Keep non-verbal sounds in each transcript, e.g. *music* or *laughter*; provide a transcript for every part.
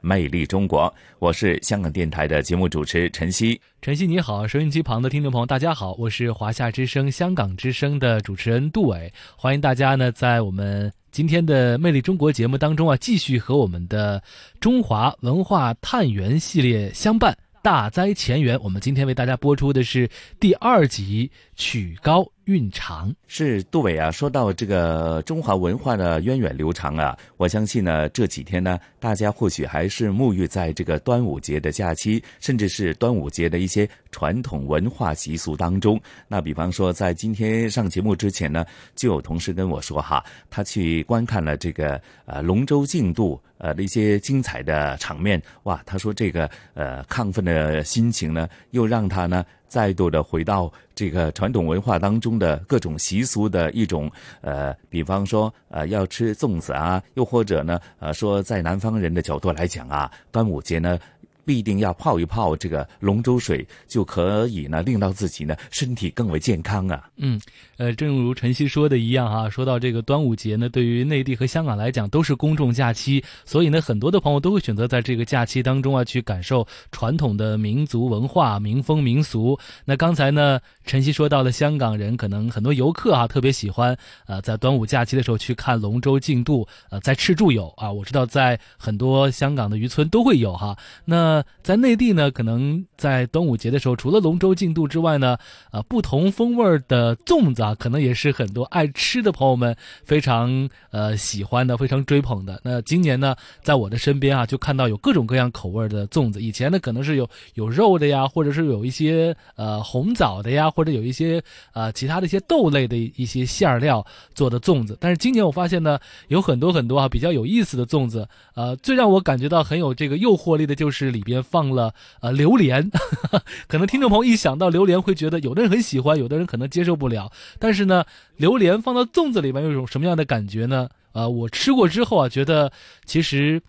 魅力中国，我是香港电台的节目主持陈曦。陈曦你好，收音机旁的听众朋友大家好，我是华夏之声、香港之声的主持人杜伟。欢迎大家呢，在我们今天的魅力中国节目当中啊，继续和我们的中华文化探源系列相伴。大灾前缘，我们今天为大家播出的是第二集曲高。蕴长是杜伟啊，说到这个中华文化的源远流长啊，我相信呢这几天呢，大家或许还是沐浴在这个端午节的假期，甚至是端午节的一些传统文化习俗当中。那比方说，在今天上节目之前呢，就有同事跟我说哈，他去观看了这个呃龙舟竞渡呃的一些精彩的场面，哇，他说这个呃亢奋的心情呢，又让他呢。再度的回到这个传统文化当中的各种习俗的一种，呃，比方说，呃，要吃粽子啊，又或者呢，呃，说在南方人的角度来讲啊，端午节呢。必定要泡一泡这个龙舟水，就可以呢，令到自己呢身体更为健康啊。嗯，呃，正如晨曦说的一样哈，说到这个端午节呢，对于内地和香港来讲都是公众假期，所以呢，很多的朋友都会选择在这个假期当中啊，去感受传统的民族文化、民风民俗。那刚才呢，晨曦说到了香港人可能很多游客啊，特别喜欢呃，在端午假期的时候去看龙舟竞渡，呃，在赤柱有啊，我知道在很多香港的渔村都会有哈。那在内地呢，可能在端午节的时候，除了龙舟竞渡之外呢，啊，不同风味的粽子啊，可能也是很多爱吃的朋友们非常呃喜欢的、非常追捧的。那今年呢，在我的身边啊，就看到有各种各样口味的粽子。以前呢，可能是有有肉的呀，或者是有一些呃红枣的呀，或者有一些呃其他的一些豆类的一些馅料做的粽子。但是今年我发现呢，有很多很多啊比较有意思的粽子。呃，最让我感觉到很有这个诱惑力的就是里。里边放了呃榴莲，*laughs* 可能听众朋友一想到榴莲会觉得有的人很喜欢，有的人可能接受不了。但是呢，榴莲放到粽子里面有一种什么样的感觉呢？呃，我吃过之后啊，觉得其实。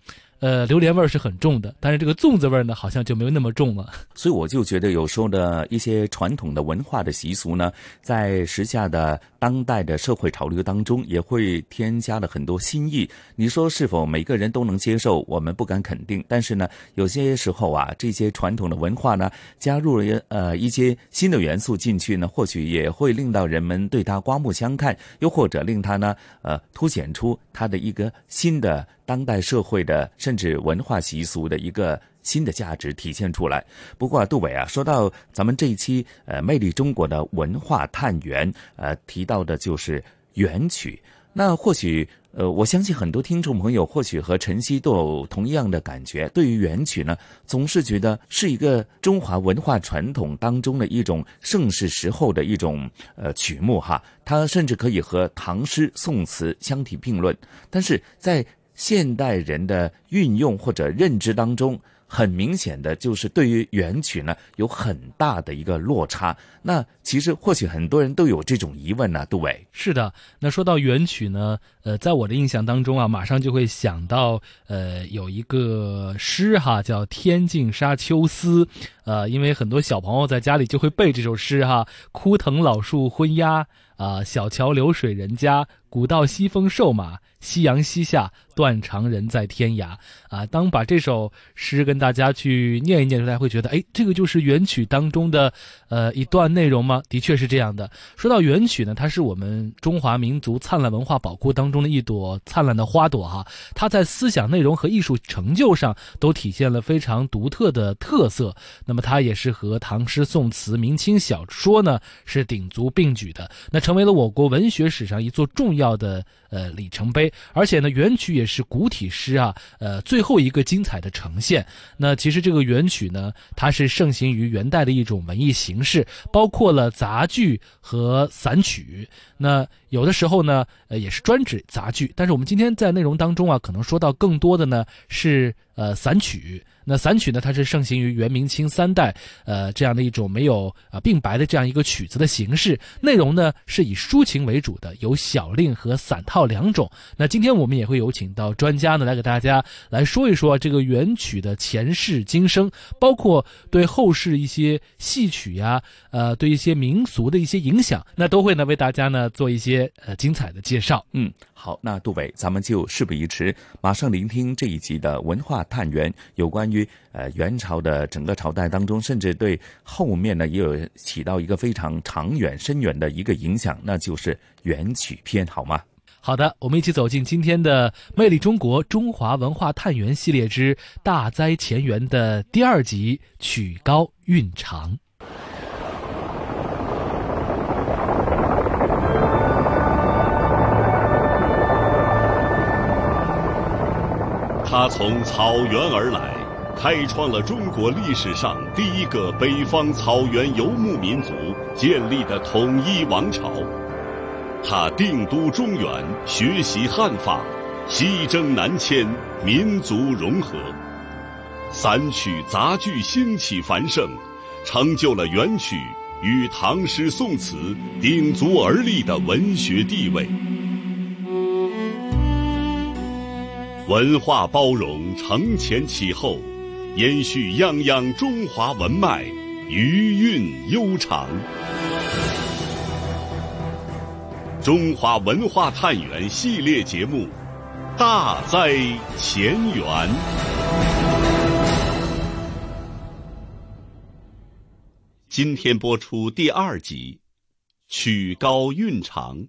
呃，榴莲味儿是很重的，但是这个粽子味呢，好像就没有那么重了。*laughs* 所以我就觉得，有时候的一些传统的文化的习俗呢，在时下的当代的社会潮流当中，也会添加了很多新意。你说是否每个人都能接受？我们不敢肯定。但是呢，有些时候啊，这些传统的文化呢，加入了呃一些新的元素进去呢，或许也会令到人们对它刮目相看，又或者令它呢，呃，凸显出它的一个新的。当代社会的甚至文化习俗的一个新的价值体现出来。不过啊，杜伟啊，说到咱们这一期呃《魅力中国》的文化探源，呃，提到的就是元曲。那或许呃，我相信很多听众朋友或许和晨曦都有同样的感觉。对于元曲呢，总是觉得是一个中华文化传统当中的一种盛世时候的一种呃曲目哈。它甚至可以和唐诗宋词相提并论。但是在现代人的运用或者认知当中，很明显的就是对于元曲呢有很大的一个落差。那其实或许很多人都有这种疑问呢，杜伟。是的，那说到元曲呢，呃，在我的印象当中啊，马上就会想到呃有一个诗哈，叫《天净沙秋思》。呃，因为很多小朋友在家里就会背这首诗哈：“枯藤老树昏鸦，啊，小桥流水人家。”古道西风瘦马，夕阳西下，断肠人在天涯。啊，当把这首诗跟大家去念一念，大家会觉得，哎，这个就是元曲当中的呃一段内容吗？的确是这样的。说到元曲呢，它是我们中华民族灿烂文化宝库当中的一朵灿烂的花朵哈。它在思想内容和艺术成就上都体现了非常独特的特色。那么它也是和唐诗宋词、明清小说呢是鼎足并举的，那成为了我国文学史上一座重要的呃里程碑。而且呢，元曲也是古体诗啊，呃最。后一个精彩的呈现，那其实这个元曲呢，它是盛行于元代的一种文艺形式，包括了杂剧和散曲。那有的时候呢，呃，也是专指杂剧，但是我们今天在内容当中啊，可能说到更多的呢是呃散曲。那散曲呢，它是盛行于元、明清三代，呃，这样的一种没有啊并白的这样一个曲子的形式。内容呢是以抒情为主的，有小令和散套两种。那今天我们也会有请到专家呢来给大家来说一说这个元曲的前世今生，包括对后世一些戏曲呀，呃，对一些民俗的一些影响，那都会呢为大家呢做一些呃精彩的介绍。嗯，好，那杜伟，咱们就事不宜迟，马上聆听这一集的文化探源，有关。于呃元朝的整个朝代当中，甚至对后面呢也有起到一个非常长远深远的一个影响，那就是元曲篇，好吗？好的，我们一起走进今天的《魅力中国中华文化探源》系列之《大灾前缘》的第二集《曲高韵长》。他从草原而来。开创了中国历史上第一个北方草原游牧民族建立的统一王朝。他定都中原，学习汉法，西征南迁，民族融合。散曲杂剧兴起繁盛，成就了元曲与唐诗宋词鼎足而立的文学地位。文化包容，承前启后。延续泱泱中华文脉，余韵悠长。中华文化探源系列节目《大灾前缘》，今天播出第二集，曲高韵长。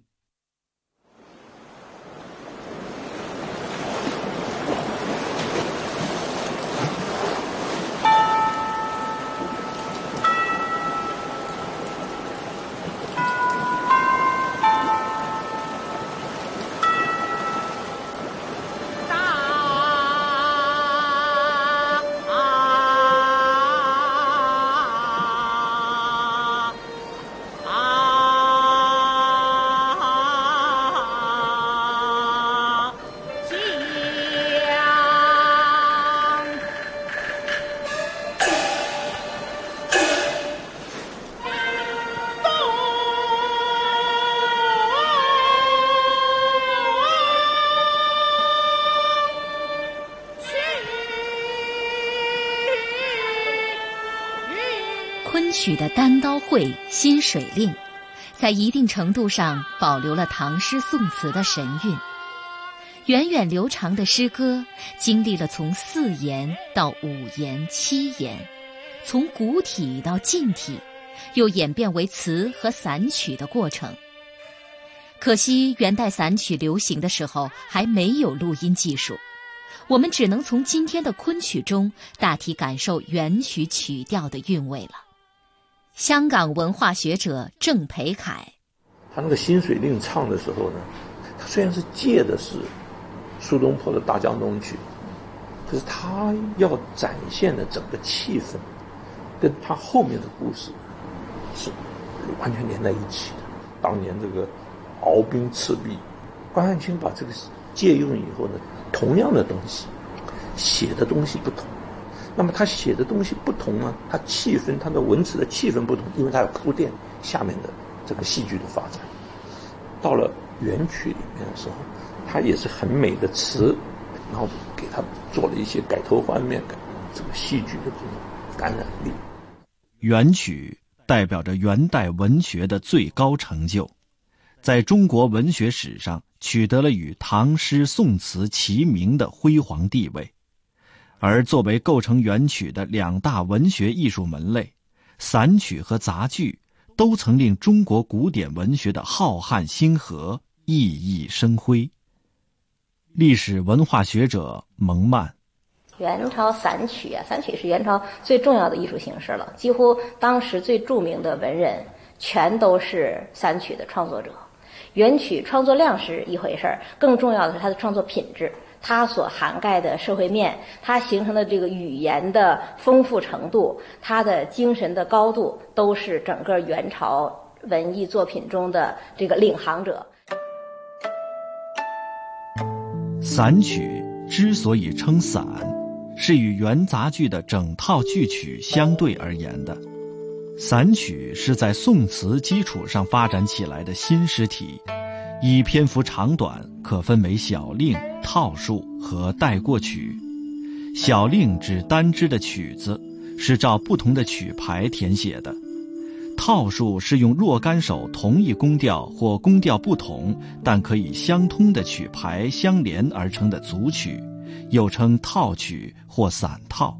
曲的单刀会、新水令，在一定程度上保留了唐诗宋词的神韵。源远流长的诗歌，经历了从四言到五言、七言，从古体到近体，又演变为词和散曲的过程。可惜元代散曲流行的时候还没有录音技术，我们只能从今天的昆曲中大体感受元曲曲调的韵味了。香港文化学者郑培凯，他那个《新水令》唱的时候呢，他虽然是借的是苏东坡的《大江东去》，可是他要展现的整个气氛，跟他后面的故事是完全连在一起的。当年这个鏖兵赤壁，关汉卿把这个借用以后呢，同样的东西，写的东西不同。那么他写的东西不同呢，他气氛，他的文词的气氛不同，因为他要铺垫下面的这个戏剧的发展。到了元曲里面的时候，他也是很美的词，然后给他做了一些改头换面，这个戏剧的这种感染力。元曲代表着元代文学的最高成就，在中国文学史上取得了与唐诗宋词齐名的辉煌地位。而作为构成元曲的两大文学艺术门类，散曲和杂剧，都曾令中国古典文学的浩瀚星河熠熠生辉。历史文化学者蒙曼。元朝散曲啊，散曲是元朝最重要的艺术形式了。几乎当时最著名的文人，全都是散曲的创作者。元曲创作量是一回事儿，更重要的是它的创作品质。它所涵盖的社会面，它形成的这个语言的丰富程度，它的精神的高度，都是整个元朝文艺作品中的这个领航者。散曲之所以称散，是与元杂剧的整套剧曲相对而言的。散曲是在宋词基础上发展起来的新诗体。以篇幅长短可分为小令、套数和带过曲。小令指单支的曲子，是照不同的曲牌填写的；套数是用若干首同一宫调或宫调不同但可以相通的曲牌相连而成的组曲，又称套曲或散套。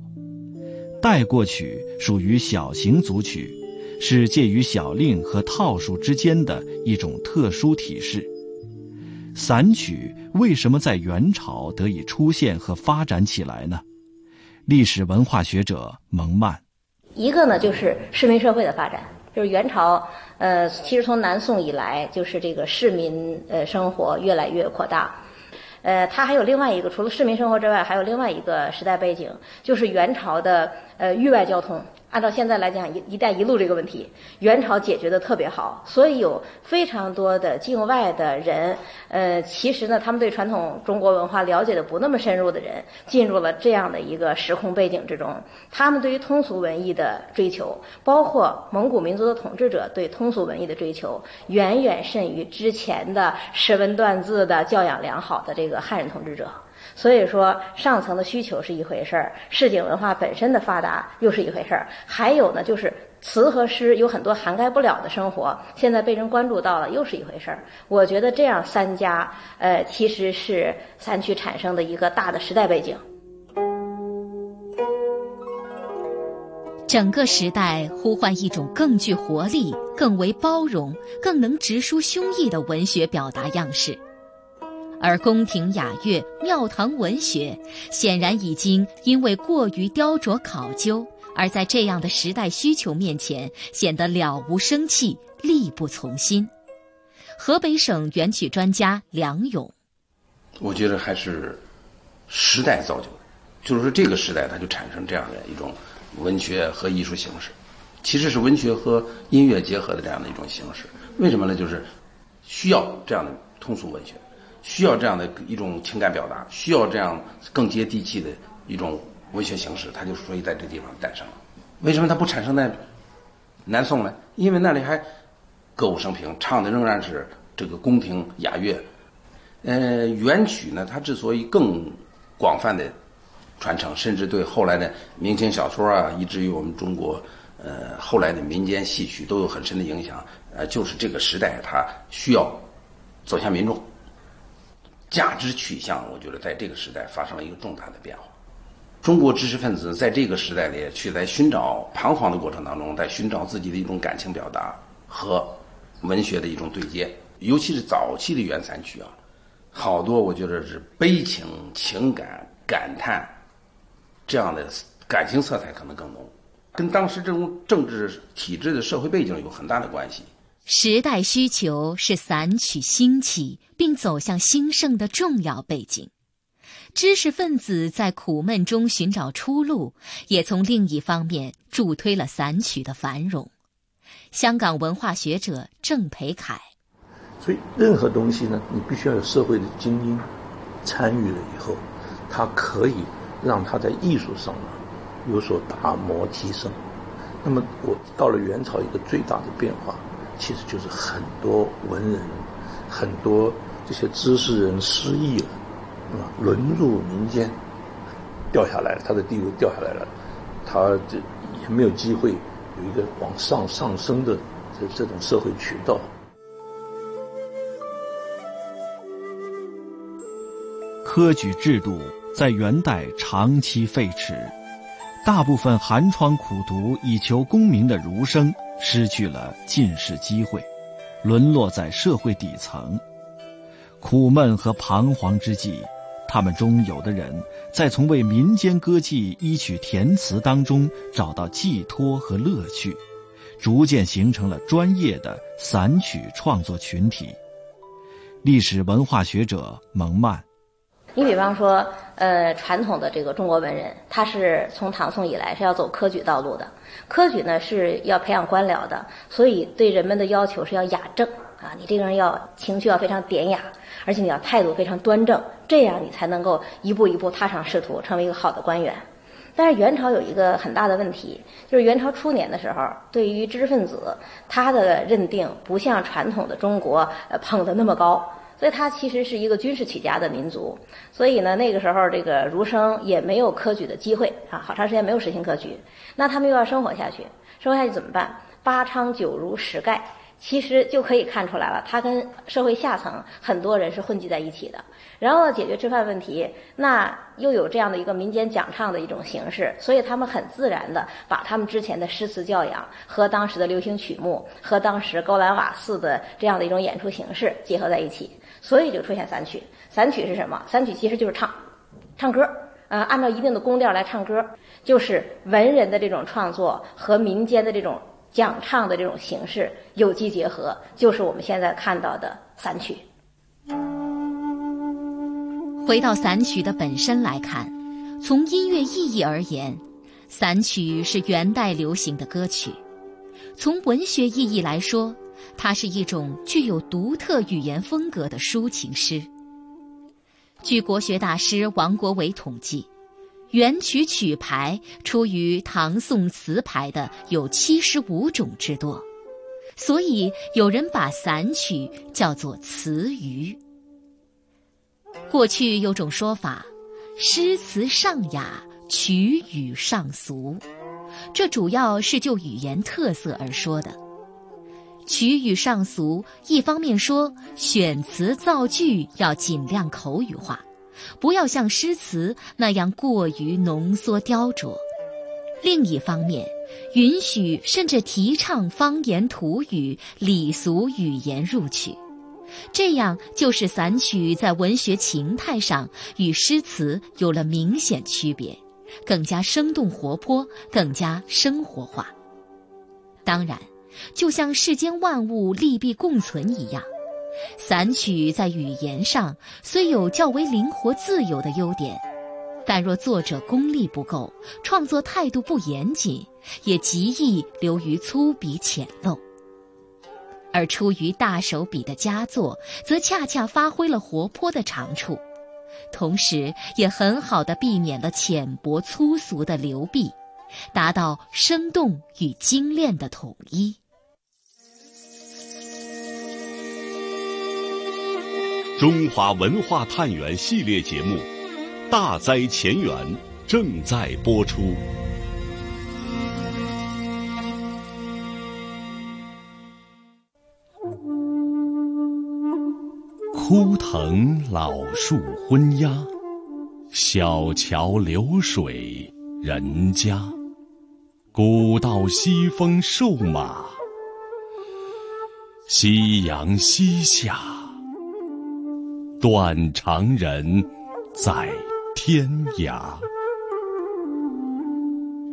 带过曲属于小型组曲，是介于小令和套数之间的一种特殊体式。散曲为什么在元朝得以出现和发展起来呢？历史文化学者蒙曼，一个呢就是市民社会的发展，就是元朝，呃，其实从南宋以来，就是这个市民呃生活越来越扩大，呃，它还有另外一个，除了市民生活之外，还有另外一个时代背景，就是元朝的呃域外交通。按照现在来讲，一“一带一路”这个问题，元朝解决的特别好，所以有非常多的境外的人，呃，其实呢，他们对传统中国文化了解的不那么深入的人，进入了这样的一个时空背景之中。他们对于通俗文艺的追求，包括蒙古民族的统治者对通俗文艺的追求，远远甚于之前的识文断字的教养良好的这个汉人统治者。所以说，上层的需求是一回事儿，市井文化本身的发达又是一回事儿。还有呢，就是词和诗有很多涵盖不了的生活，现在被人关注到了，又是一回事儿。我觉得这样三家，呃，其实是三区产生的一个大的时代背景。整个时代呼唤一种更具活力、更为包容、更能直抒胸臆的文学表达样式。而宫廷雅乐、庙堂文学，显然已经因为过于雕琢考究，而在这样的时代需求面前，显得了无生气、力不从心。河北省元曲专家梁勇，我觉得还是时代造就的，就是说这个时代它就产生这样的一种文学和艺术形式，其实是文学和音乐结合的这样的一种形式。为什么呢？就是需要这样的通俗文学。需要这样的一种情感表达，需要这样更接地气的一种文学形式，它就所以在这地方诞生了。为什么它不产生在南宋呢？因为那里还歌舞升平，唱的仍然是这个宫廷雅乐。呃，元曲呢，它之所以更广泛的传承，甚至对后来的明清小说啊，以至于我们中国呃后来的民间戏曲都有很深的影响。呃，就是这个时代它需要走向民众。价值取向，我觉得在这个时代发生了一个重大的变化。中国知识分子在这个时代里，去在寻找彷徨的过程当中，在寻找自己的一种感情表达和文学的一种对接。尤其是早期的元散曲啊，好多我觉得是悲情、情感、感叹这样的感情色彩可能更浓，跟当时这种政治体制的社会背景有很大的关系。时代需求是散曲兴起并走向兴盛的重要背景，知识分子在苦闷中寻找出路，也从另一方面助推了散曲的繁荣。香港文化学者郑培凯，所以任何东西呢，你必须要有社会的精英参与了以后，它可以让它在艺术上呢有所打磨提升。那么我到了元朝，一个最大的变化。其实就是很多文人，很多这些知识人失意了，啊，沦入民间，掉下来，他的地位掉下来了，他这也没有机会有一个往上上升的，，这这种社会渠道。科举制度在元代长期废弛，大部分寒窗苦读以求功名的儒生失去了进士机会，沦落在社会底层。苦闷和彷徨之际，他们中有的人在从为民间歌妓依曲填词当中找到寄托和乐趣，逐渐形成了专业的散曲创作群体。历史文化学者蒙曼，你比方说，呃，传统的这个中国文人，他是从唐宋以来是要走科举道路的，科举呢是要培养官僚的，所以对人们的要求是要雅正啊，你这个人要情绪要非常典雅，而且你要态度非常端正，这样你才能够一步一步踏上仕途，成为一个好的官员。但是元朝有一个很大的问题，就是元朝初年的时候，对于知识分子，他的认定不像传统的中国捧得那么高。所以他其实是一个军事起家的民族，所以呢，那个时候这个儒生也没有科举的机会啊，好长时间没有实行科举，那他们又要生活下去，生活下去怎么办？八昌九儒十丐。其实就可以看出来了，他跟社会下层很多人是混迹在一起的。然后解决吃饭问题，那又有这样的一个民间讲唱的一种形式，所以他们很自然的把他们之前的诗词教养和当时的流行曲目和当时高兰瓦寺的这样的一种演出形式结合在一起，所以就出现散曲。散曲是什么？散曲其实就是唱，唱歌，呃，按照一定的宫调来唱歌，就是文人的这种创作和民间的这种。讲唱的这种形式有机结合，就是我们现在看到的散曲。回到散曲的本身来看，从音乐意义而言，散曲是元代流行的歌曲；从文学意义来说，它是一种具有独特语言风格的抒情诗。据国学大师王国维统计。元曲曲牌出于唐宋词牌的有七十五种之多，所以有人把散曲叫做词余。过去有种说法，诗词上雅，曲语上俗，这主要是就语言特色而说的。曲语上俗，一方面说选词造句要尽量口语化。不要像诗词那样过于浓缩雕琢。另一方面，允许甚至提倡方言土语、礼俗语言入曲，这样就是散曲在文学情态上与诗词有了明显区别，更加生动活泼，更加生活化。当然，就像世间万物利弊共存一样。散曲在语言上虽有较为灵活自由的优点，但若作者功力不够，创作态度不严谨，也极易流于粗鄙浅陋。而出于大手笔的佳作，则恰恰发挥了活泼的长处，同时也很好的避免了浅薄粗俗的流弊，达到生动与精炼的统一。中华文化探源系列节目《大灾前缘》正在播出。枯藤老树昏鸦，小桥流水人家。古道西风瘦马，夕阳西下。断肠人在天涯。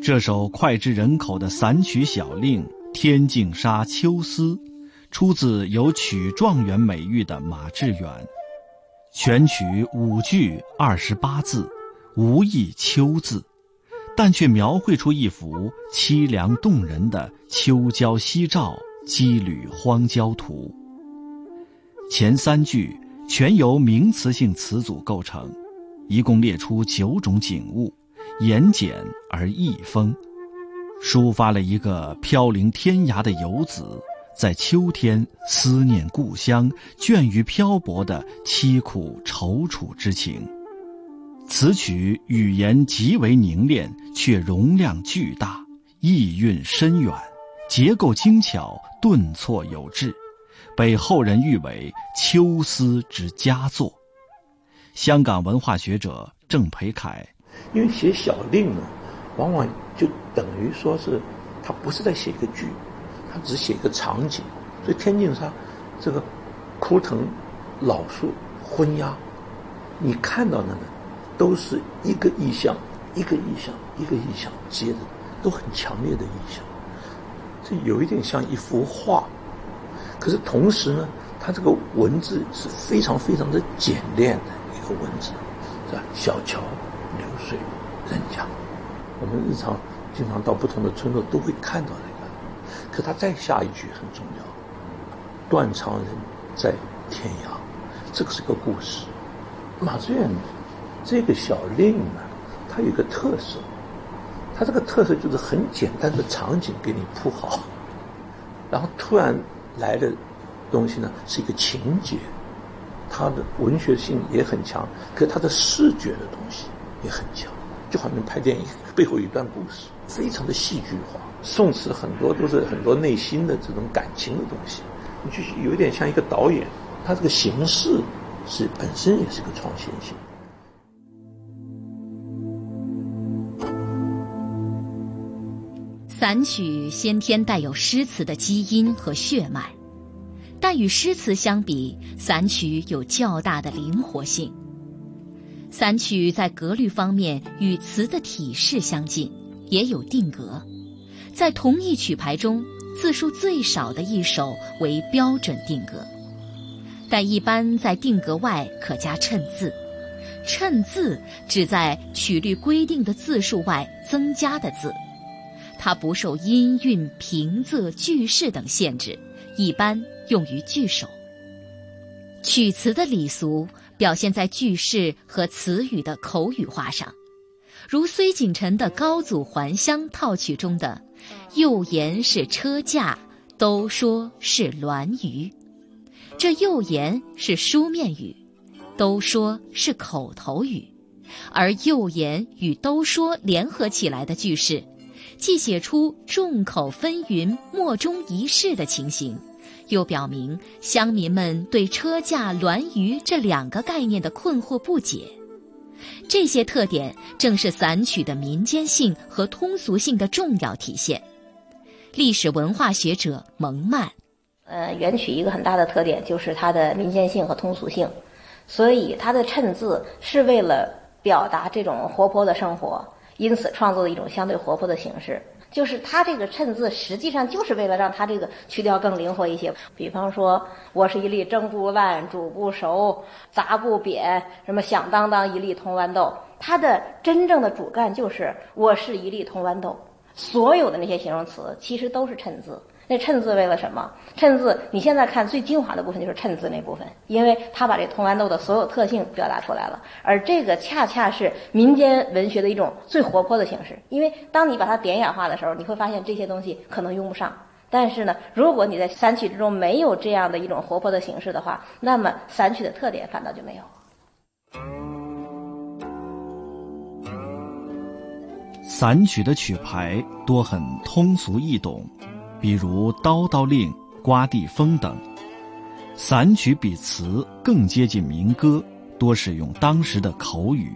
这首脍炙人口的散曲小令《天净沙·秋思》，出自有曲状元美誉的马致远。全曲五句二十八字，无一“秋”字，但却描绘出一幅凄凉动人的秋郊夕照、羁旅荒郊图。前三句。全由名词性词组构成，一共列出九种景物，言简而意丰，抒发了一个飘零天涯的游子在秋天思念故乡、倦于漂泊的凄苦踌躇之情。此曲语言极为凝练，却容量巨大，意蕴深远，结构精巧，顿挫有致。被后人誉为秋思之佳作，香港文化学者郑培凯，因为写小令呢，往往就等于说是他不是在写一个剧，他只写一个场景。所以天净沙这个枯藤老树昏鸦，你看到的呢，都是一个意象，一个意象，一个意象接着，都很强烈的意象。这有一点像一幅画，可是同时呢，它这个文字是非常非常的简练的一个文字，是吧？小桥流水人家，我们日常经常到不同的村落都会看到这个。可他再下一句很重要，断肠人在天涯，这个是个故事。马致远这个小令呢，它有个特色。它这个特色就是很简单的场景给你铺好，然后突然来的东西呢是一个情节，它的文学性也很强，可它的视觉的东西也很强，就好像拍电影背后有一段故事，非常的戏剧化。宋词很多都是很多内心的这种感情的东西，你就有点像一个导演，他这个形式是本身也是个创新性。散曲先天带有诗词的基因和血脉，但与诗词相比，散曲有较大的灵活性。散曲在格律方面与词的体式相近，也有定格。在同一曲牌中，字数最少的一首为标准定格，但一般在定格外可加衬字。衬字指在曲律规定的字数外增加的字。它不受音韵、平仄、句式等限制，一般用于句首。曲词的礼俗表现在句式和词语的口语化上，如崔景臣的《高祖还乡》套曲中的“又言是车驾，都说是銮舆”，这“又言”是书面语，“都说”是口头语，而“又言”与“都说”联合起来的句式。既写出众口纷纭、莫衷一是的情形，又表明乡民们对车驾、銮舆这两个概念的困惑不解。这些特点正是散曲的民间性和通俗性的重要体现。历史文化学者蒙曼，呃，元曲一个很大的特点就是它的民间性和通俗性，所以它的衬字是为了表达这种活泼的生活。因此创作的一种相对活泼的形式，就是它这个衬字实际上就是为了让它这个曲调更灵活一些。比方说，我是一粒蒸不烂、煮不熟、砸不扁，什么响当当一粒铜豌豆，它的真正的主干就是我是一粒铜豌豆。所有的那些形容词其实都是衬字。那衬字为了什么？衬字你现在看最精华的部分就是衬字那部分，因为它把这铜豌豆的所有特性表达出来了。而这个恰恰是民间文学的一种最活泼的形式，因为当你把它典雅化的时候，你会发现这些东西可能用不上。但是呢，如果你在散曲之中没有这样的一种活泼的形式的话，那么散曲的特点反倒就没有。散曲的曲牌多很通俗易懂。比如《叨叨令》《刮地风》等，散曲比词更接近民歌，多使用当时的口语。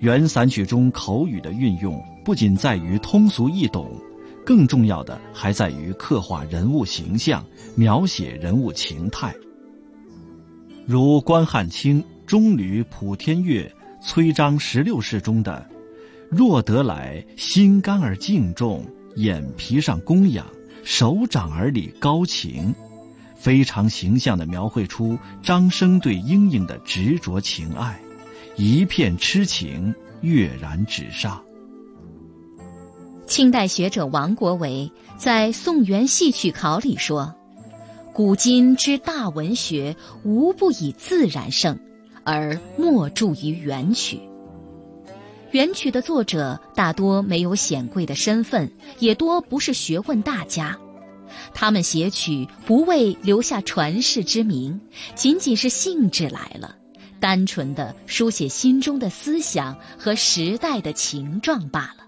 原散曲中口语的运用不仅在于通俗易懂，更重要的还在于刻画人物形象、描写人物情态。如关汉卿《中吕普天乐》崔章十六世中的“若得来，心肝而敬重”。眼皮上供养，手掌儿里高情，非常形象地描绘出张生对莺莺的执着情爱，一片痴情跃然纸上。清代学者王国维在《宋元戏曲考》里说：“古今之大文学，无不以自然胜，而莫著于元曲。”元曲的作者大多没有显贵的身份，也多不是学问大家。他们写曲不为留下传世之名，仅仅是兴致来了，单纯的书写心中的思想和时代的情状罢了。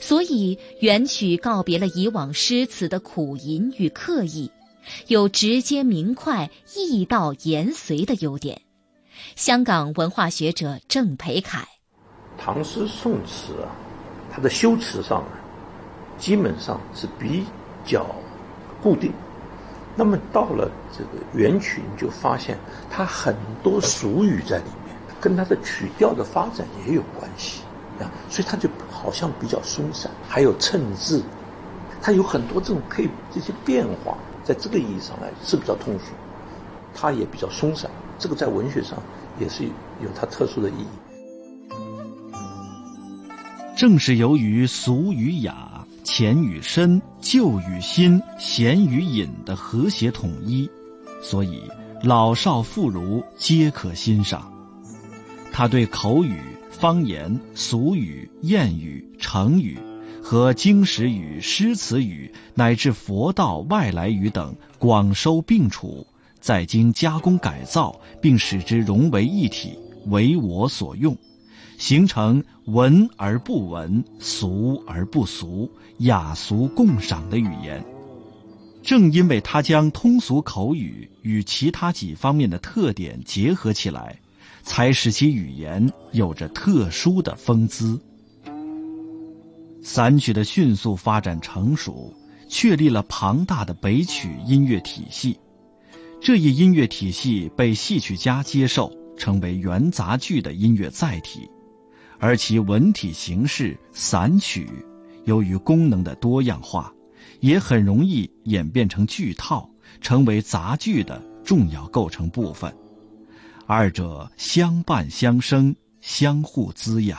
所以，元曲告别了以往诗词的苦吟与刻意，有直接明快、意到言随的优点。香港文化学者郑培凯。唐诗宋词啊，它的修辞上呢，基本上是比较固定。那么到了这个元曲，你就发现它很多俗语在里面，跟它的曲调的发展也有关系啊，所以它就好像比较松散。还有衬字，它有很多这种可以这些变化，在这个意义上来是比较通俗，它也比较松散。这个在文学上也是有它特殊的意义。正是由于俗与雅、浅与深、旧与新、闲与隐的和谐统一，所以老少妇孺皆可欣赏。他对口语、方言、俗语、谚语、成语和经史语、诗词语乃至佛道外来语等广收并处，再经加工改造，并使之融为一体，为我所用。形成文而不文、俗而不俗、雅俗共赏的语言。正因为他将通俗口语与其他几方面的特点结合起来，才使其语言有着特殊的风姿。散曲的迅速发展成熟，确立了庞大的北曲音乐体系。这一音乐体系被戏曲家接受，成为元杂剧的音乐载体。而其文体形式散曲，由于功能的多样化，也很容易演变成剧套，成为杂剧的重要构成部分。二者相伴相生，相互滋养。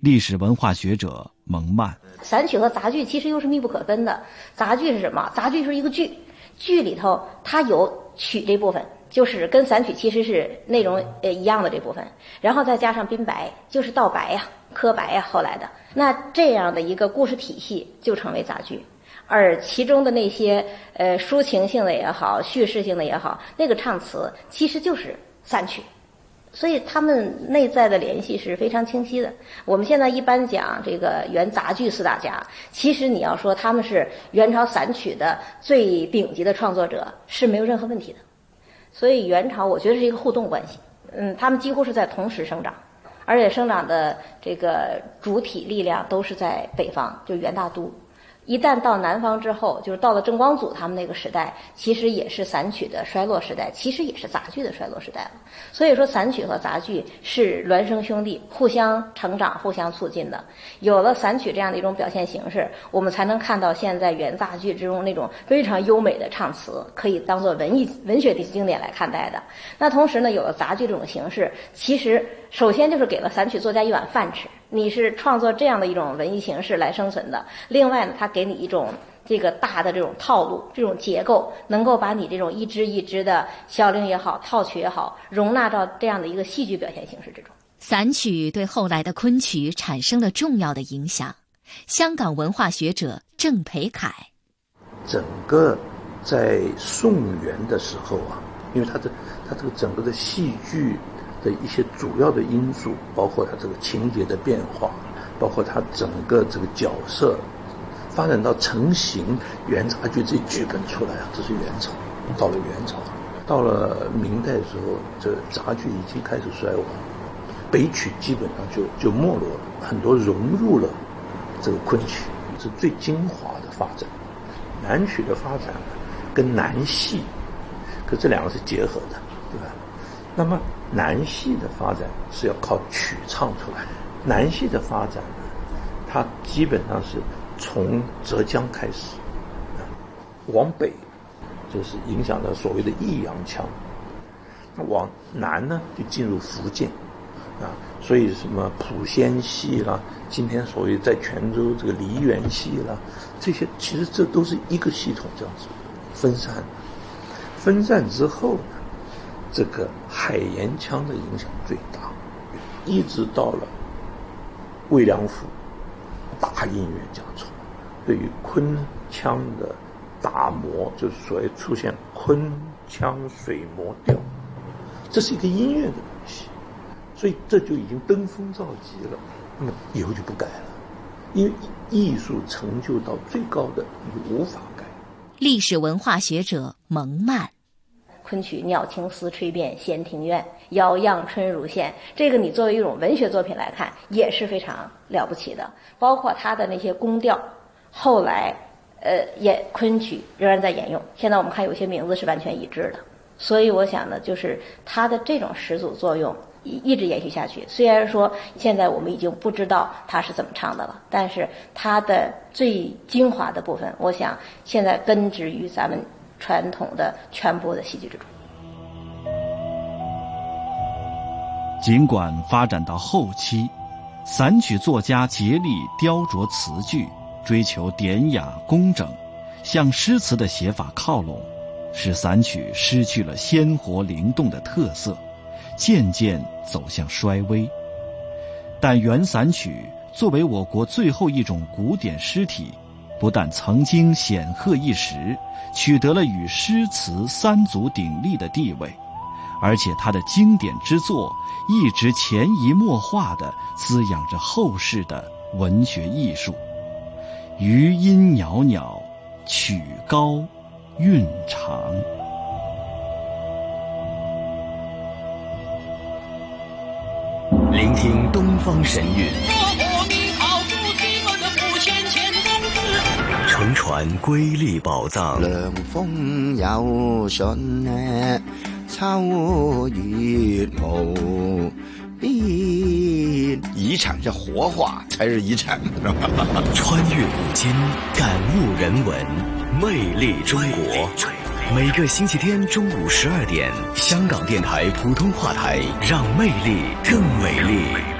历史文化学者蒙曼，散曲和杂剧其实又是密不可分的。杂剧是什么？杂剧是一个剧，剧里头它有曲这部分。就是跟散曲其实是内容呃一样的这部分，然后再加上宾白，就是道白呀、科白呀，后来的那这样的一个故事体系就成为杂剧，而其中的那些呃抒情性的也好、叙事性的也好，那个唱词其实就是散曲，所以他们内在的联系是非常清晰的。我们现在一般讲这个元杂剧四大家，其实你要说他们是元朝散曲的最顶级的创作者，是没有任何问题的。所以元朝，我觉得是一个互动关系。嗯，他们几乎是在同时生长，而且生长的这个主体力量都是在北方，就元大都。一旦到南方之后，就是到了郑光祖他们那个时代，其实也是散曲的衰落时代，其实也是杂剧的衰落时代了。所以说，散曲和杂剧是孪生兄弟，互相成长、互相促进的。有了散曲这样的一种表现形式，我们才能看到现在元杂剧之中那种非常优美的唱词，可以当做文艺文学的经典来看待的。那同时呢，有了杂剧这种形式，其实首先就是给了散曲作家一碗饭吃。你是创作这样的一种文艺形式来生存的。另外呢，它给你一种这个大的这种套路、这种结构，能够把你这种一支一支的小令也好、套曲也好，容纳到这样的一个戏剧表现形式之中。散曲对后来的昆曲产生了重要的影响。香港文化学者郑培凯，整个在宋元的时候啊，因为他的他这个整个的戏剧。的一些主要的因素，包括它这个情节的变化，包括它整个这个角色发展到成型，元杂剧这剧本出来啊，这是元朝。到了元朝，到了明代的时候，这杂剧已经开始衰亡，北曲基本上就就没落了，很多融入了这个昆曲，是最精华的发展。南曲的发展跟南戏，可这两个是结合的，对吧？那么。南戏的发展是要靠曲唱出来。南戏的发展呢，它基本上是从浙江开始，往北就是影响到所谓的益阳腔，往南呢就进入福建，啊，所以什么普仙戏啦，今天所谓在泉州这个梨园戏啦，这些其实这都是一个系统这样子分散，分散之后。这个海盐腔的影响最大，一直到了魏良辅大音乐家出，对于昆腔的打磨，就是所谓出现昆腔水磨调，这是一个音乐的东西，所以这就已经登峰造极了。那么以后就不改了，因为艺术成就到最高的，你无法改。历史文化学者蒙曼。昆曲《鸟情丝吹遍闲庭院》，遥漾春如线，这个你作为一种文学作品来看也是非常了不起的。包括他的那些宫调，后来呃演昆曲仍然在沿用。现在我们看有些名字是完全一致的，所以我想呢，就是他的这种始祖作用一一直延续下去。虽然说现在我们已经不知道他是怎么唱的了，但是他的最精华的部分，我想现在根植于咱们。传统的全部的戏剧之中。尽管发展到后期，散曲作家竭力雕琢词句，追求典雅工整，向诗词的写法靠拢，使散曲失去了鲜活灵动的特色，渐渐走向衰微。但原散曲作为我国最后一种古典诗体。不但曾经显赫一时，取得了与诗词三足鼎立的地位，而且他的经典之作一直潜移默化地滋养着后世的文学艺术。余音袅袅，曲高，韵长。聆听东方神韵。乘船瑰丽宝藏，凉风有信，秋月无边。遗产是活化才是遗产，穿越古今，感悟人文，魅力中国。每个星期天中午十二点，香港电台普通话台，让魅力更美丽。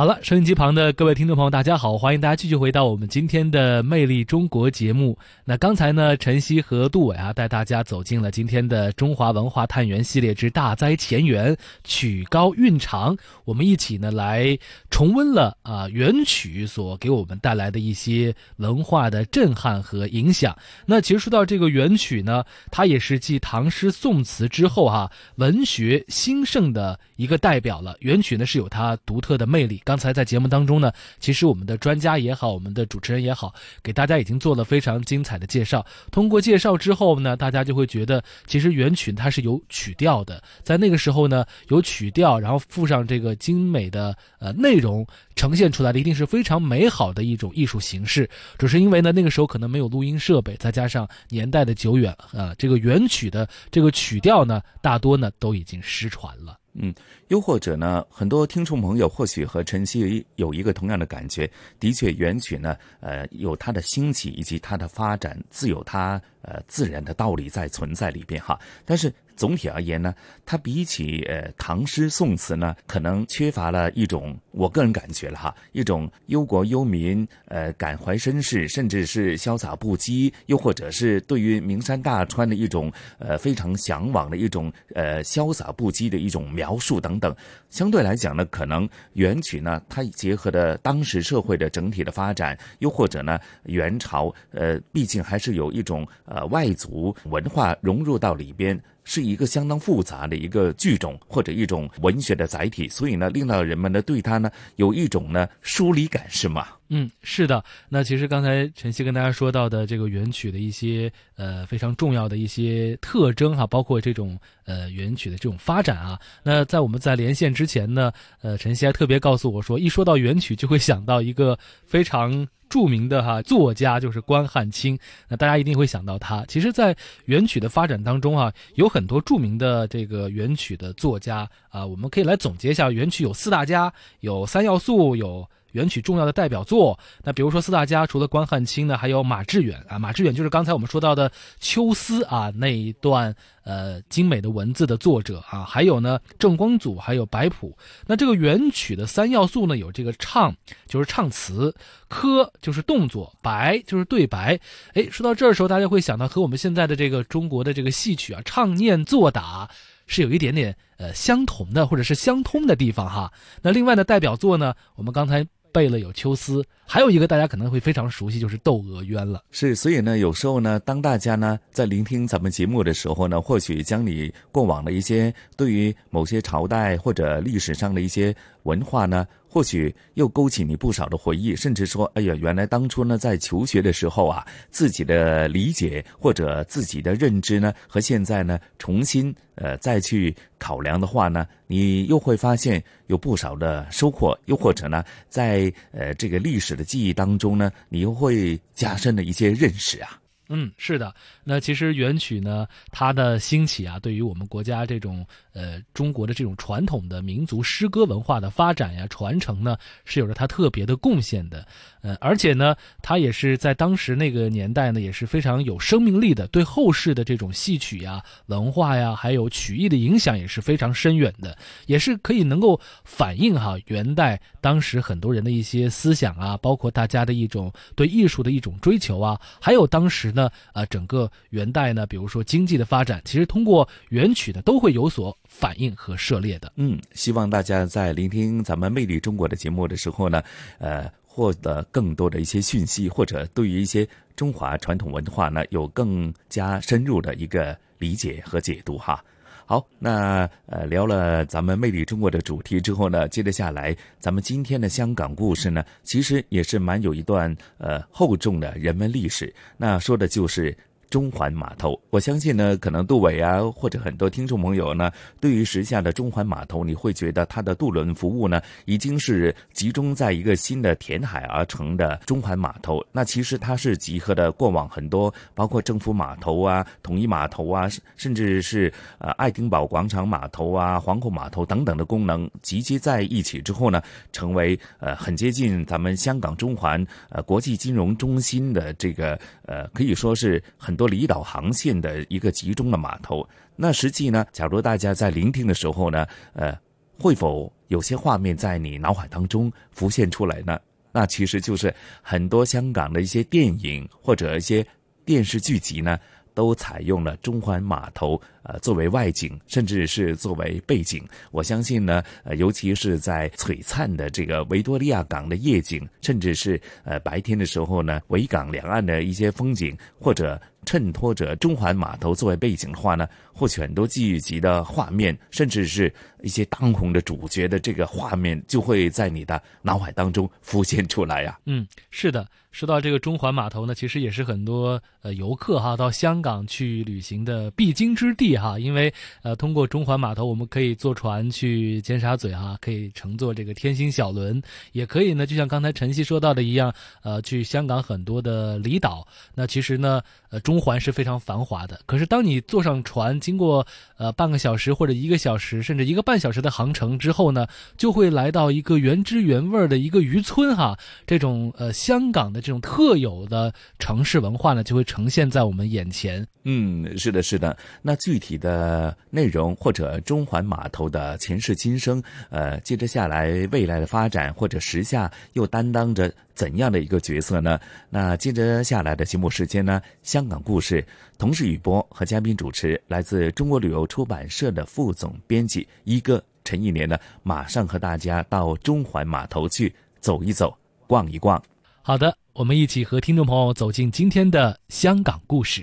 好了，收音机旁的各位听众朋友，大家好，欢迎大家继续回到我们今天的《魅力中国》节目。那刚才呢，晨曦和杜伟啊，带大家走进了今天的中华文化探源系列之大灾前缘，曲高韵长。我们一起呢来重温了啊元曲所给我们带来的一些文化的震撼和影响。那其实说到这个元曲呢，它也是继唐诗宋词之后哈文学兴盛的一个代表了。元曲呢是有它独特的魅力。刚才在节目当中呢，其实我们的专家也好，我们的主持人也好，给大家已经做了非常精彩的介绍。通过介绍之后呢，大家就会觉得，其实原曲它是有曲调的，在那个时候呢，有曲调，然后附上这个精美的呃内容，呈现出来的一定是非常美好的一种艺术形式。只是因为呢，那个时候可能没有录音设备，再加上年代的久远啊，这个原曲的这个曲调呢，大多呢都已经失传了。嗯，又或者呢，很多听众朋友或许和晨曦有一个同样的感觉。的确，元曲呢，呃，有它的兴起以及它的发展，自有它呃自然的道理在存在里边哈。但是。总体而言呢，它比起呃唐诗宋词呢，可能缺乏了一种我个人感觉了哈，一种忧国忧民，呃感怀身世，甚至是潇洒不羁，又或者是对于名山大川的一种呃非常向往的一种呃潇洒不羁的一种描述等等。相对来讲呢，可能元曲呢，它结合的当时社会的整体的发展，又或者呢元朝呃毕竟还是有一种呃外族文化融入到里边。是一个相当复杂的一个剧种或者一种文学的载体，所以呢，令到人们呢对它呢有一种呢疏离感，是吗？嗯，是的。那其实刚才晨曦跟大家说到的这个元曲的一些呃非常重要的一些特征哈，包括这种呃元曲的这种发展啊。那在我们在连线之前呢，呃，晨曦还特别告诉我说，一说到元曲就会想到一个非常。著名的哈作家就是关汉卿，那大家一定会想到他。其实，在元曲的发展当中啊，有很多著名的这个元曲的作家啊，我们可以来总结一下，元曲有四大家，有三要素，有。元曲重要的代表作，那比如说四大家，除了关汉卿呢，还有马致远啊。马致远就是刚才我们说到的《秋思》啊那一段呃精美的文字的作者啊。还有呢郑光祖，还有白朴。那这个元曲的三要素呢，有这个唱，就是唱词；科就是动作；白就是对白。哎，说到这儿的时候，大家会想到和我们现在的这个中国的这个戏曲啊，唱念做打。是有一点点呃相同的，或者是相通的地方哈。那另外的代表作呢，我们刚才贝勒有《秋思》，还有一个大家可能会非常熟悉，就是《窦娥冤》了。是，所以呢，有时候呢，当大家呢在聆听咱们节目的时候呢，或许将你过往的一些对于某些朝代或者历史上的一些文化呢，或许又勾起你不少的回忆，甚至说，哎呀，原来当初呢在求学的时候啊，自己的理解或者自己的认知呢，和现在呢重新呃再去考量的话呢，你又会发现有不少的收获，又或者呢，在呃这个历史的记忆当中呢，你又会加深了一些认识啊。嗯，是的。那其实元曲呢，它的兴起啊，对于我们国家这种呃中国的这种传统的民族诗歌文化的发展呀、传承呢，是有着它特别的贡献的。呃，而且呢，它也是在当时那个年代呢，也是非常有生命力的，对后世的这种戏曲呀、文化呀，还有曲艺的影响也是非常深远的，也是可以能够反映哈元代当时很多人的一些思想啊，包括大家的一种对艺术的一种追求啊，还有当时呢，呃，整个元代呢，比如说经济的发展，其实通过元曲呢，都会有所反映和涉猎的。嗯，希望大家在聆听咱们《魅力中国》的节目的时候呢，呃。获得更多的一些讯息，或者对于一些中华传统文化呢，有更加深入的一个理解和解读哈。好，那呃聊了咱们魅力中国的主题之后呢，接着下来，咱们今天的香港故事呢，其实也是蛮有一段呃厚重的人文历史，那说的就是。中环码头，我相信呢，可能杜伟啊，或者很多听众朋友呢，对于时下的中环码头，你会觉得它的渡轮服务呢，已经是集中在一个新的填海而成的中环码头。那其实它是集合的过往很多，包括政府码头啊、统一码头啊，甚至是呃爱丁堡广场码头啊、皇后码头等等的功能集结在一起之后呢，成为呃很接近咱们香港中环呃国际金融中心的这个呃可以说是很。多离岛航线的一个集中的码头，那实际呢？假如大家在聆听的时候呢，呃，会否有些画面在你脑海当中浮现出来呢？那其实就是很多香港的一些电影或者一些电视剧集呢。都采用了中环码头，呃，作为外景，甚至是作为背景。我相信呢，呃，尤其是在璀璨的这个维多利亚港的夜景，甚至是呃白天的时候呢，维港两岸的一些风景，或者衬托着中环码头作为背景的话呢，或许很多记忆集的画面，甚至是一些当红的主角的这个画面，就会在你的脑海当中浮现出来呀。嗯，是的。说到这个中环码头呢，其实也是很多呃游客哈到香港去旅行的必经之地哈，因为呃通过中环码头，我们可以坐船去尖沙咀哈，可以乘坐这个天星小轮，也可以呢，就像刚才晨曦说到的一样，呃去香港很多的离岛。那其实呢，呃中环是非常繁华的，可是当你坐上船，经过呃半个小时或者一个小时，甚至一个半小时的航程之后呢，就会来到一个原汁原味的一个渔村哈，这种呃香港的。这种特有的城市文化呢，就会呈现在我们眼前。嗯，是的，是的。那具体的内容或者中环码头的前世今生，呃，接着下来未来的发展，或者时下又担当着怎样的一个角色呢？那接着下来的节目时间呢，香港故事，同时雨波和嘉宾主持，来自中国旅游出版社的副总编辑一哥陈一年呢，马上和大家到中环码头去走一走，逛一逛。好的。我们一起和听众朋友走进今天的香港故事。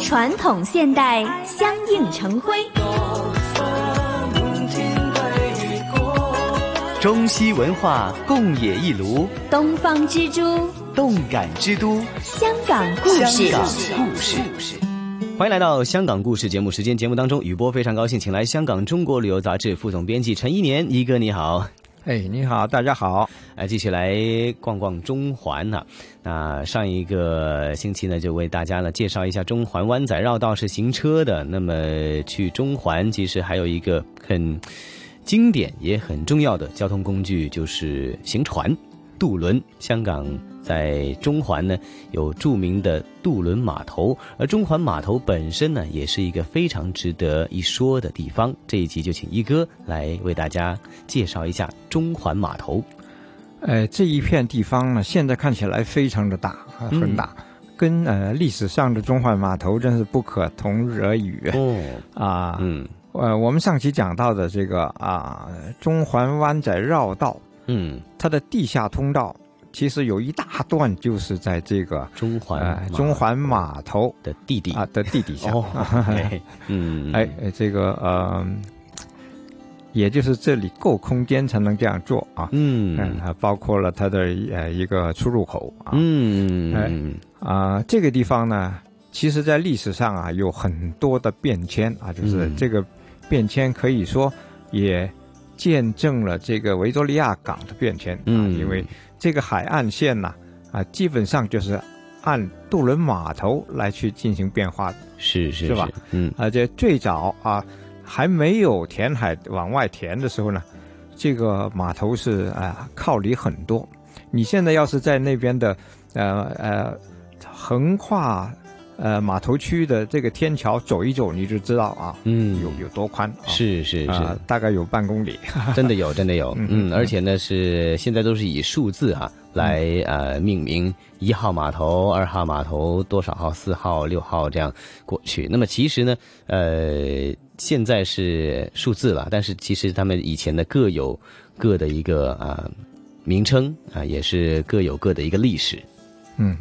传统现代相映成辉，中西文化共冶一炉，东方之珠，动感之都，香港故事。香港故事。欢迎来到香港故事节目时间。节目当中，雨波非常高兴，请来香港中国旅游杂志副总编辑陈一年一哥，你好。哎，你好，大家好。哎，继续来逛逛中环呢。那上一个星期呢，就为大家呢介绍一下中环湾仔绕道是行车的。那么去中环，其实还有一个很经典也很重要的交通工具，就是行船、渡轮。香港。在中环呢，有著名的渡轮码头，而中环码头本身呢，也是一个非常值得一说的地方。这一集就请一哥来为大家介绍一下中环码头。呃，这一片地方呢，现在看起来非常的大，很大，跟呃历史上的中环码头真是不可同日而语。哦，啊，嗯，呃，我们上期讲到的这个啊，中环湾仔绕道，嗯，它的地下通道。其实有一大段就是在这个中环中环码头的地底啊的地底下。*laughs* 嗯，哎，这个呃，也就是这里够空间才能这样做啊。嗯，还包括了它的呃一个出入口啊。嗯，哎啊，这个地方呢，其实在历史上啊有很多的变迁啊，就是这个变迁可以说也。见证了这个维多利亚港的变迁啊，因为这个海岸线呢啊，基本上就是按渡轮码头来去进行变化的，是是是吧？嗯，而且最早啊还没有填海往外填的时候呢，这个码头是啊靠里很多。你现在要是在那边的呃呃横跨。呃，码头区的这个天桥走一走，你就知道啊，嗯，有有多宽，是是是，大概有半公里，*laughs* *laughs* 真的有，真的有，嗯，而且呢是现在都是以数字啊来呃命名，一号码头、二号码头多少号、四号、六号这样过去。那么其实呢，呃，现在是数字了，但是其实他们以前的各有各的一个啊名称啊，也是各有各的一个历史。嗯，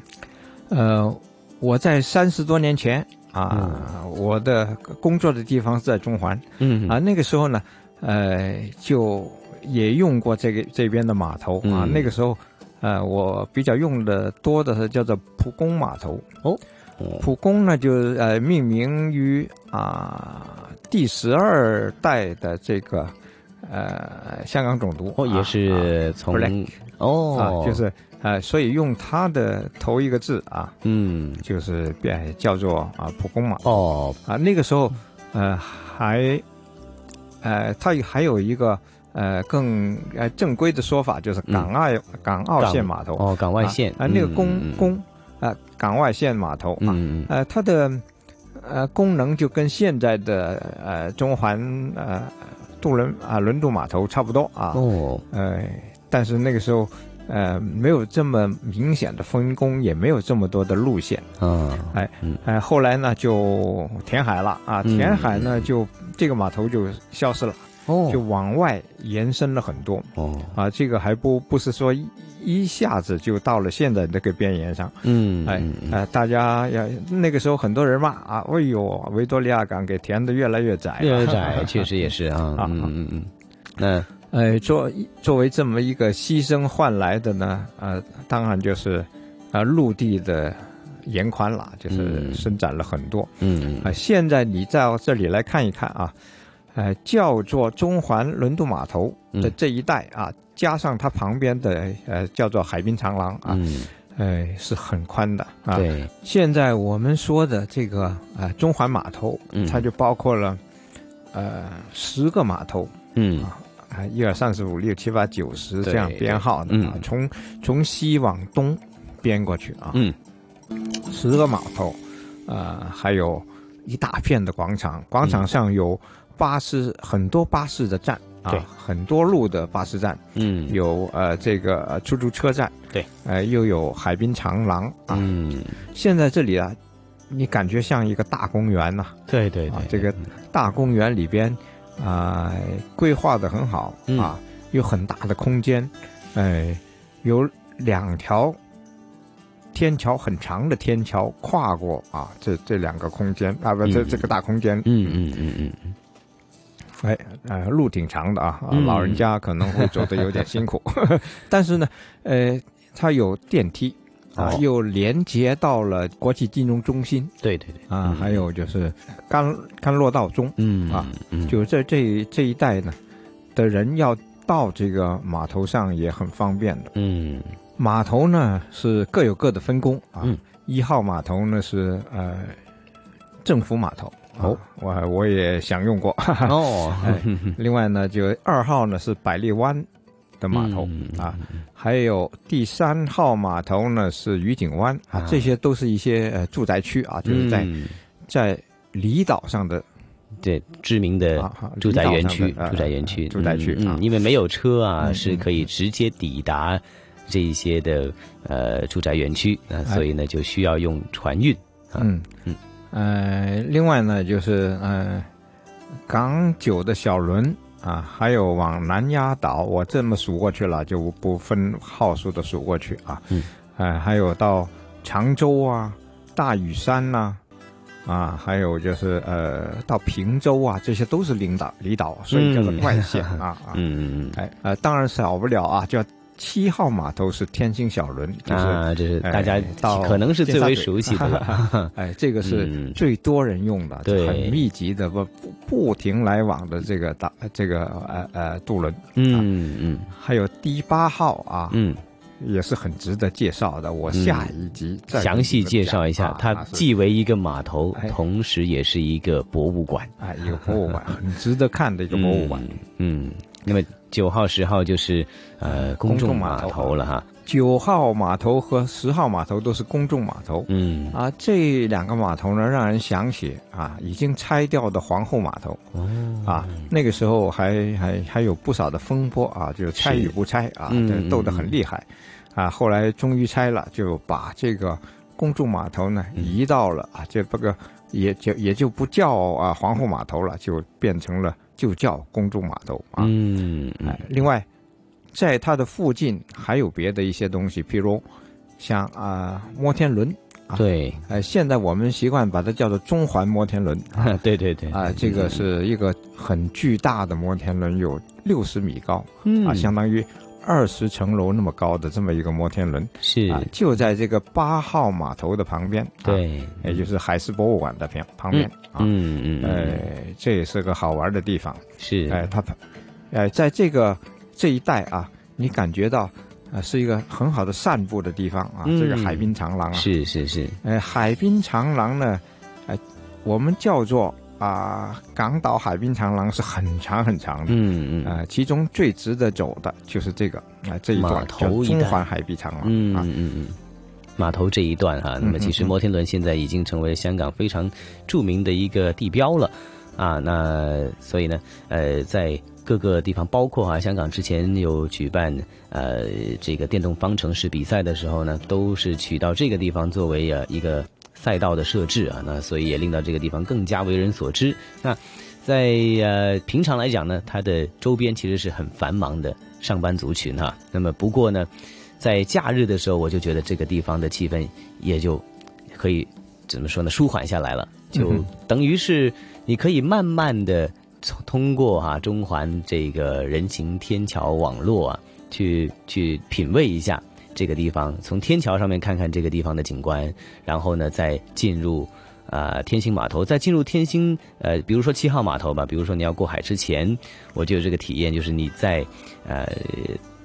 呃。我在三十多年前啊，我的工作的地方是在中环，嗯啊，那个时候呢，呃，就也用过这个这边的码头啊。那个时候，呃，我比较用的多的是叫做蒲公码头哦。蒲公呢，就呃命名于啊第十二代的这个呃香港总督哦，也是从哦，就是。呃，所以用它的头一个字啊，嗯，就是变叫做啊蒲公嘛。哦，啊那个时候，呃还，呃它还有一个呃更呃正规的说法，就是港澳港澳线码头。哦，港外线啊，那个公公啊港外线码头啊，呃它的呃功能就跟现在的呃中环呃渡轮啊轮渡码头差不多啊。哦，呃，但是那个时候。呃，没有这么明显的分工，也没有这么多的路线。啊，哎，哎，后来呢就填海了啊，填海呢就这个码头就消失了，哦，就往外延伸了很多。哦，啊，这个还不不是说一一下子就到了现在这个边沿上。嗯，哎，哎，大家要那个时候很多人骂啊，哎呦，维多利亚港给填的越来越窄，越来越窄，确实也是啊。*laughs* 嗯嗯嗯，那。呃，作作为这么一个牺牲换来的呢，呃，当然就是，啊，陆地的延宽了，就是伸展了很多。嗯啊，现在你到这里来看一看啊，呃，叫做中环轮渡码头的这一带啊，加上它旁边的呃叫做海滨长廊啊，呃，是很宽的啊。对。现在我们说的这个啊中环码头，它就包括了呃十个码头。嗯。啊，一二三四五六七八九十这样编号的啊，从从西往东编过去啊，嗯，十个码头，呃，还有一大片的广场，广场上有巴士很多巴士的站啊，很多路的巴士站，嗯，有呃这个出租车站，对，呃又有海滨长廊啊，嗯，现在这里啊，你感觉像一个大公园呐，对对对，这个大公园里边。啊，规划的很好啊，有很大的空间，哎，有两条天桥很长的天桥跨过啊，这这两个空间啊，不，这这个大空间，嗯嗯嗯嗯嗯，哎，呃，路挺长的啊，老人家可能会走的有点辛苦，*laughs* 但是呢，呃，它有电梯。啊，又连接到了国际金融中心，对对对，啊，还有就是甘甘洛道中，嗯啊，就在这这一带呢，的人要到这个码头上也很方便的，嗯，码头呢是各有各的分工啊，嗯，一号码头呢是呃政府码头，哦，我我也享用过，哦，*laughs* 另外呢就二号呢是百丽湾。的码头啊，还有第三号码头呢是愉景湾啊，这些都是一些呃住宅区啊，就是在在离岛上的对知名的住宅园区、住宅园区、住宅区嗯，因为没有车啊，是可以直接抵达这一些的呃住宅园区啊，所以呢就需要用船运。嗯嗯。呃，另外呢就是呃港九的小轮。啊，还有往南丫岛，我这么数过去了，就不分号数的数过去啊。嗯，哎，还有到常州啊、大屿山呐，啊，还有就是呃到平洲啊，这些都是领导离岛，所以叫做外线啊。*laughs* 嗯嗯嗯。哎呃，当然少不了啊，叫。七号码头是天星小轮，啊，这是大家到可能是最为熟悉的了。*laughs* *laughs* 哎，这个是最多人用的，很密集的不不停来往的这个大这个呃呃渡轮。嗯嗯，还有第八号啊，嗯，也是很值得介绍的。我下一集再详细介绍一下，它既为一个码头，同时也是一个博物馆。哎，一个博物馆，很值得看的一个博物馆。嗯。那么九号、十号就是呃公众码头了哈。九号码头和十号码头都是公众码头。嗯啊，这两个码头呢，让人想起啊已经拆掉的皇后码头。哦啊，那个时候还还还有不少的风波啊，就拆与不拆啊，斗得很厉害。啊，后来终于拆了，就把这个公众码头呢移到了啊，这不个也就也就不叫啊皇后码头了，就变成了。就叫公众码头啊。嗯，哎，另外，在它的附近还有别的一些东西，譬如像啊摩天轮。对，哎，现在我们习惯把它叫做中环摩天轮。*laughs* 对对对。啊，这个是一个很巨大的摩天轮，有六十米高，啊，相当于二十层楼那么高的这么一个摩天轮。是啊。就在这个八号码头的旁边。对。也就是海事博物馆的旁旁边。嗯嗯，哎，这也是个好玩的地方。是，哎，它，哎，在这个这一带啊，你感觉到啊，是一个很好的散步的地方啊。这个海滨长廊啊，是是是。呃，海滨长廊呢，哎，我们叫做啊，港岛海滨长廊是很长很长的。嗯嗯。啊，其中最值得走的就是这个啊这一段叫中环海滨长廊。嗯嗯嗯。码头这一段哈，那么其实摩天轮现在已经成为香港非常著名的一个地标了，啊，那所以呢，呃，在各个地方，包括啊香港之前有举办呃这个电动方程式比赛的时候呢，都是取到这个地方作为呃一个赛道的设置啊，那所以也令到这个地方更加为人所知。那在呃平常来讲呢，它的周边其实是很繁忙的上班族群哈，那么不过呢。在假日的时候，我就觉得这个地方的气氛也就可以怎么说呢，舒缓下来了。就等于是你可以慢慢的通过哈中环这个人行天桥网络啊，去去品味一下这个地方，从天桥上面看看这个地方的景观，然后呢再进入啊天星码头，在进入天星呃，比如说七号码头吧，比如说你要过海之前，我就有这个体验，就是你在呃。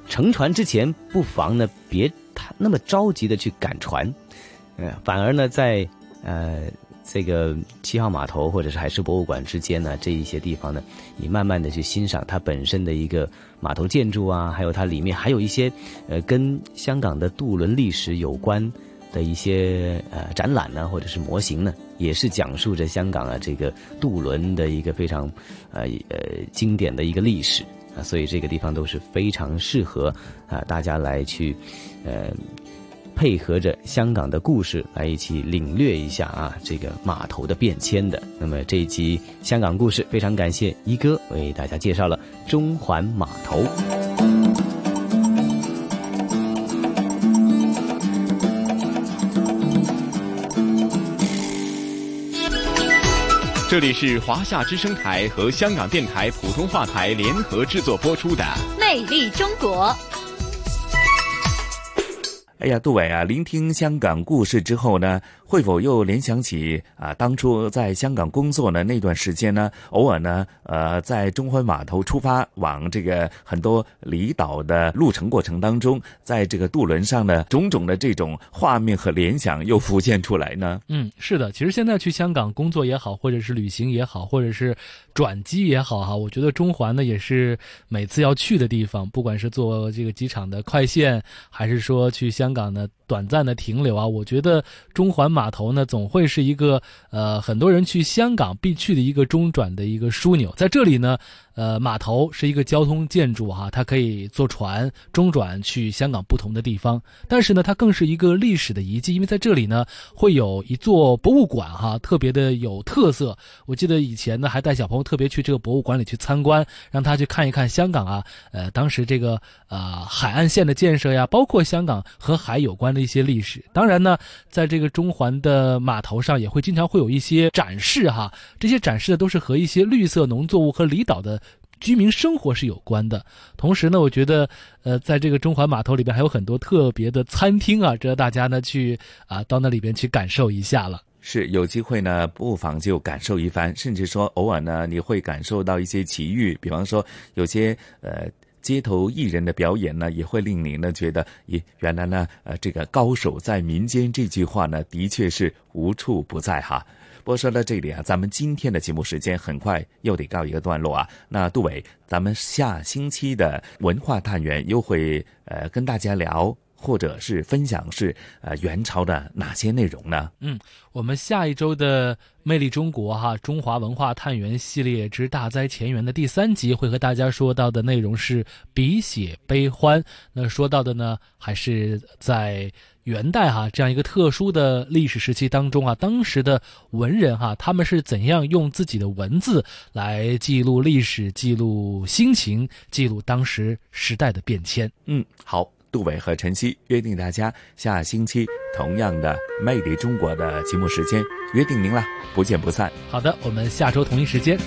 乘船之前，不妨呢别太那么着急的去赶船，呃，反而呢在呃这个七号码头或者是海事博物馆之间呢这一些地方呢，你慢慢的去欣赏它本身的一个码头建筑啊，还有它里面还有一些呃跟香港的渡轮历史有关的一些呃展览呢，或者是模型呢，也是讲述着香港啊这个渡轮的一个非常呃呃经典的一个历史。啊，所以这个地方都是非常适合啊大家来去，呃，配合着香港的故事来一起领略一下啊这个码头的变迁的。那么这一集香港故事，非常感谢一哥为大家介绍了中环码头。这里是华夏之声台和香港电台普通话台联合制作播出的《魅力中国》。哎呀，杜伟啊，聆听香港故事之后呢？会否又联想起啊，当初在香港工作的那段时间呢？偶尔呢，呃，在中环码头出发往这个很多离岛的路程过程当中，在这个渡轮上呢，种种的这种画面和联想又浮现出来呢？嗯，是的，其实现在去香港工作也好，或者是旅行也好，或者是转机也好哈，我觉得中环呢也是每次要去的地方，不管是坐这个机场的快线，还是说去香港的短暂的停留啊，我觉得中环码。码头呢，总会是一个呃很多人去香港必去的一个中转的一个枢纽，在这里呢，呃，码头是一个交通建筑哈，它可以坐船中转去香港不同的地方。但是呢，它更是一个历史的遗迹，因为在这里呢会有一座博物馆哈，特别的有特色。我记得以前呢还带小朋友特别去这个博物馆里去参观，让他去看一看香港啊，呃，当时这个呃海岸线的建设呀，包括香港和海有关的一些历史。当然呢，在这个中环的码头上也会经常会有一些展示哈，这些展示的都是和一些绿色农作物和离岛的。居民生活是有关的，同时呢，我觉得，呃，在这个中环码头里边还有很多特别的餐厅啊，值得大家呢去啊到那里边去感受一下了。是有机会呢，不妨就感受一番，甚至说偶尔呢，你会感受到一些奇遇，比方说有些呃街头艺人的表演呢，也会令你呢觉得，咦，原来呢，呃，这个高手在民间这句话呢，的确是无处不在哈。不过说到这里啊，咱们今天的节目时间很快又得告一个段落啊。那杜伟，咱们下星期的文化探源又会呃跟大家聊，或者是分享是呃元朝的哪些内容呢？嗯，我们下一周的《魅力中国》哈中华文化探源系列之大灾前缘的第三集，会和大家说到的内容是笔写悲欢。那说到的呢，还是在。元代哈这样一个特殊的历史时期当中啊，当时的文人哈他们是怎样用自己的文字来记录历史、记录心情、记录当时时代的变迁？嗯，好，杜伟和晨曦约定大家下星期同样的《魅力中国》的节目时间，约定您了，不见不散。好的，我们下周同一时间。